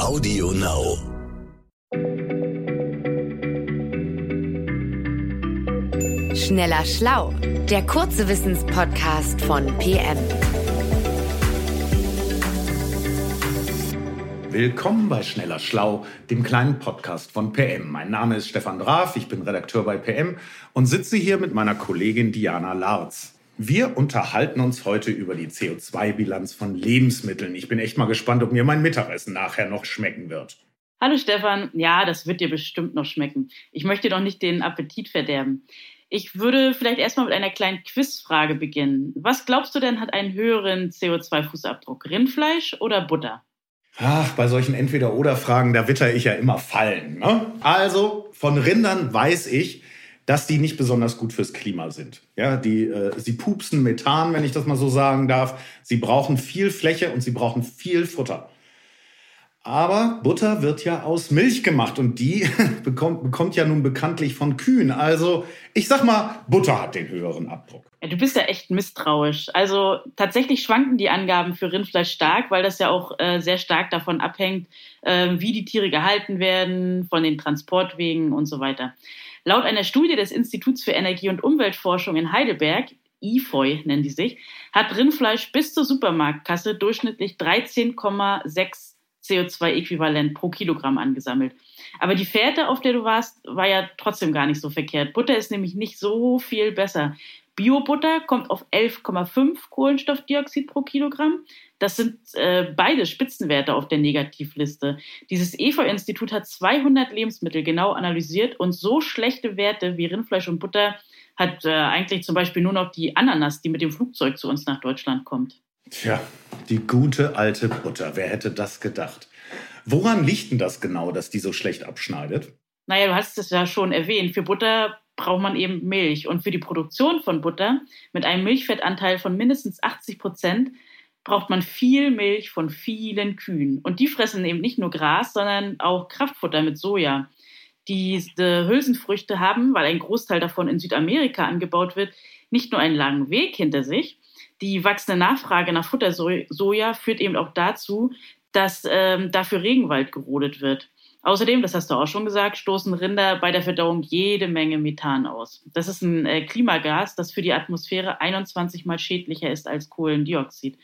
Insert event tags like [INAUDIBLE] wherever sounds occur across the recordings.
Audio Now. Schneller Schlau, der kurze Wissenspodcast von PM. Willkommen bei Schneller Schlau, dem kleinen Podcast von PM. Mein Name ist Stefan Draf, ich bin Redakteur bei PM und sitze hier mit meiner Kollegin Diana Larz. Wir unterhalten uns heute über die CO2-Bilanz von Lebensmitteln. Ich bin echt mal gespannt, ob mir mein Mittagessen nachher noch schmecken wird. Hallo Stefan, ja, das wird dir bestimmt noch schmecken. Ich möchte doch nicht den Appetit verderben. Ich würde vielleicht erstmal mit einer kleinen Quizfrage beginnen. Was glaubst du denn hat einen höheren CO2-Fußabdruck? Rindfleisch oder Butter? Ach, bei solchen Entweder-Oder-Fragen, da witter ich ja immer Fallen. Ne? Also, von Rindern weiß ich, dass die nicht besonders gut fürs Klima sind. Ja, die, äh, sie pupsen Methan, wenn ich das mal so sagen darf. Sie brauchen viel Fläche und sie brauchen viel Futter. Aber Butter wird ja aus Milch gemacht und die [LAUGHS] bekommt, bekommt ja nun bekanntlich von Kühen. Also ich sag mal, Butter hat den höheren Abdruck. Ja, du bist ja echt misstrauisch. Also tatsächlich schwanken die Angaben für Rindfleisch stark, weil das ja auch äh, sehr stark davon abhängt, äh, wie die Tiere gehalten werden, von den Transportwegen und so weiter. Laut einer Studie des Instituts für Energie- und Umweltforschung in Heidelberg, IFOI nennen die sich, hat Rindfleisch bis zur Supermarktkasse durchschnittlich 13,6 CO2-Äquivalent pro Kilogramm angesammelt. Aber die Fährte, auf der du warst, war ja trotzdem gar nicht so verkehrt. Butter ist nämlich nicht so viel besser. Biobutter kommt auf 11,5 Kohlenstoffdioxid pro Kilogramm. Das sind äh, beide Spitzenwerte auf der Negativliste. Dieses EVA-Institut hat 200 Lebensmittel genau analysiert und so schlechte Werte wie Rindfleisch und Butter hat äh, eigentlich zum Beispiel nur noch die Ananas, die mit dem Flugzeug zu uns nach Deutschland kommt. Tja, die gute alte Butter. Wer hätte das gedacht? Woran liegt denn das genau, dass die so schlecht abschneidet? Naja, du hast es ja schon erwähnt. Für Butter braucht man eben Milch. Und für die Produktion von Butter mit einem Milchfettanteil von mindestens 80 Prozent braucht man viel Milch von vielen Kühen. Und die fressen eben nicht nur Gras, sondern auch Kraftfutter mit Soja. Diese Hülsenfrüchte haben, weil ein Großteil davon in Südamerika angebaut wird, nicht nur einen langen Weg hinter sich. Die wachsende Nachfrage nach Futtersoja führt eben auch dazu, dass ähm, dafür Regenwald gerodet wird. Außerdem, das hast du auch schon gesagt, stoßen Rinder bei der Verdauung jede Menge Methan aus. Das ist ein äh, Klimagas, das für die Atmosphäre 21 mal schädlicher ist als Kohlendioxid.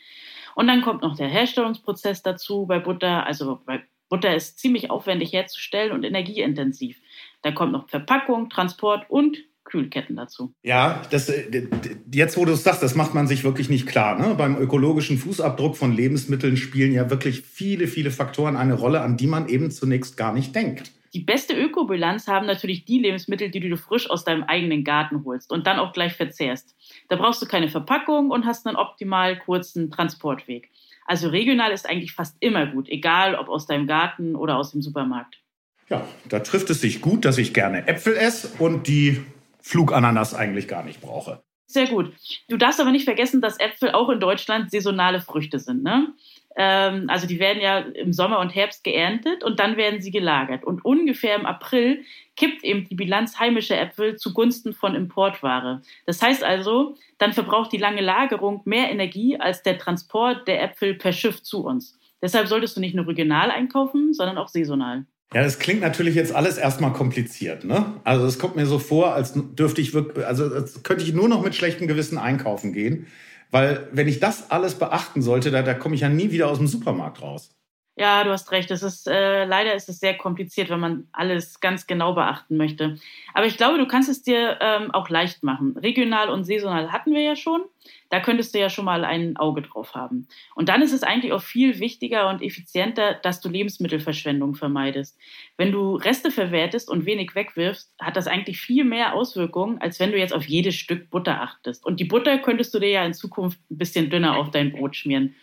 Und dann kommt noch der Herstellungsprozess dazu bei Butter. Also bei Butter ist ziemlich aufwendig herzustellen und energieintensiv. Da kommt noch Verpackung, Transport und Kühlketten dazu. Ja, das, äh, jetzt wo du es sagst, das macht man sich wirklich nicht klar. Ne? Beim ökologischen Fußabdruck von Lebensmitteln spielen ja wirklich viele, viele Faktoren eine Rolle, an die man eben zunächst gar nicht denkt. Die beste Ökobilanz haben natürlich die Lebensmittel, die du frisch aus deinem eigenen Garten holst und dann auch gleich verzehrst. Da brauchst du keine Verpackung und hast einen optimal kurzen Transportweg. Also regional ist eigentlich fast immer gut, egal ob aus deinem Garten oder aus dem Supermarkt. Ja, da trifft es sich gut, dass ich gerne Äpfel esse und die Flugananas eigentlich gar nicht brauche. Sehr gut. Du darfst aber nicht vergessen, dass Äpfel auch in Deutschland saisonale Früchte sind. Ne? Ähm, also die werden ja im Sommer und Herbst geerntet und dann werden sie gelagert. Und ungefähr im April kippt eben die Bilanz heimischer Äpfel zugunsten von Importware. Das heißt also, dann verbraucht die lange Lagerung mehr Energie als der Transport der Äpfel per Schiff zu uns. Deshalb solltest du nicht nur regional einkaufen, sondern auch saisonal. Ja, das klingt natürlich jetzt alles erstmal kompliziert, ne? Also es kommt mir so vor, als dürfte ich wirklich, also als könnte ich nur noch mit schlechtem Gewissen einkaufen gehen. Weil wenn ich das alles beachten sollte, da, da komme ich ja nie wieder aus dem Supermarkt raus. Ja, du hast recht. Es ist, äh, leider ist es sehr kompliziert, wenn man alles ganz genau beachten möchte. Aber ich glaube, du kannst es dir ähm, auch leicht machen. Regional und saisonal hatten wir ja schon. Da könntest du ja schon mal ein Auge drauf haben. Und dann ist es eigentlich auch viel wichtiger und effizienter, dass du Lebensmittelverschwendung vermeidest. Wenn du Reste verwertest und wenig wegwirfst, hat das eigentlich viel mehr Auswirkungen, als wenn du jetzt auf jedes Stück Butter achtest. Und die Butter könntest du dir ja in Zukunft ein bisschen dünner auf dein Brot schmieren.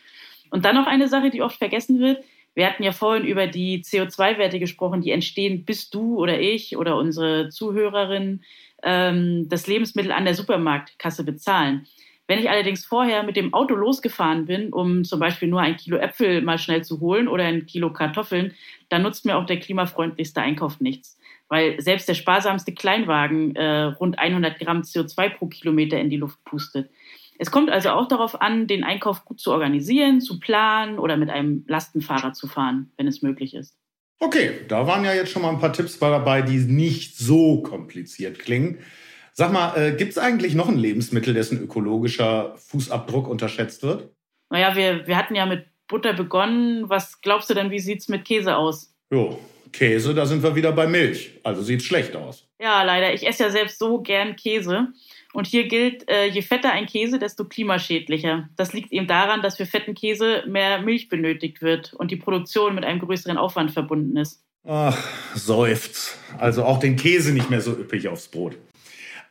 Und dann noch eine Sache, die oft vergessen wird wir hatten ja vorhin über die CO2-Werte gesprochen, die entstehen, bis du oder ich oder unsere Zuhörerinnen ähm, das Lebensmittel an der Supermarktkasse bezahlen. Wenn ich allerdings vorher mit dem Auto losgefahren bin, um zum Beispiel nur ein Kilo Äpfel mal schnell zu holen oder ein Kilo Kartoffeln, dann nutzt mir auch der klimafreundlichste Einkauf nichts. Weil selbst der sparsamste Kleinwagen äh, rund 100 Gramm CO2 pro Kilometer in die Luft pustet. Es kommt also auch darauf an, den Einkauf gut zu organisieren, zu planen oder mit einem Lastenfahrer zu fahren, wenn es möglich ist. Okay, da waren ja jetzt schon mal ein paar Tipps dabei, die nicht so kompliziert klingen. Sag mal, äh, gibt es eigentlich noch ein Lebensmittel, dessen ökologischer Fußabdruck unterschätzt wird? Naja, wir, wir hatten ja mit Butter begonnen. Was glaubst du denn, wie sieht es mit Käse aus? Jo, Käse, da sind wir wieder bei Milch. Also sieht schlecht aus. Ja, leider. Ich esse ja selbst so gern Käse. Und hier gilt, äh, je fetter ein Käse, desto klimaschädlicher. Das liegt eben daran, dass für fetten Käse mehr Milch benötigt wird und die Produktion mit einem größeren Aufwand verbunden ist. Ach, seufzt. Also auch den Käse nicht mehr so üppig aufs Brot.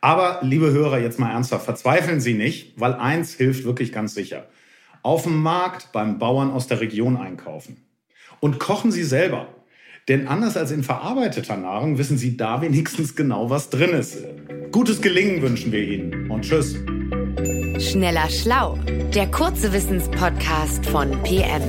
Aber, liebe Hörer, jetzt mal ernsthaft, verzweifeln Sie nicht, weil eins hilft wirklich ganz sicher. Auf dem Markt beim Bauern aus der Region einkaufen. Und kochen Sie selber. Denn anders als in verarbeiteter Nahrung wissen Sie da wenigstens genau, was drin ist. Gutes Gelingen wünschen wir Ihnen und tschüss. Schneller Schlau, der kurze Wissenspodcast von PM.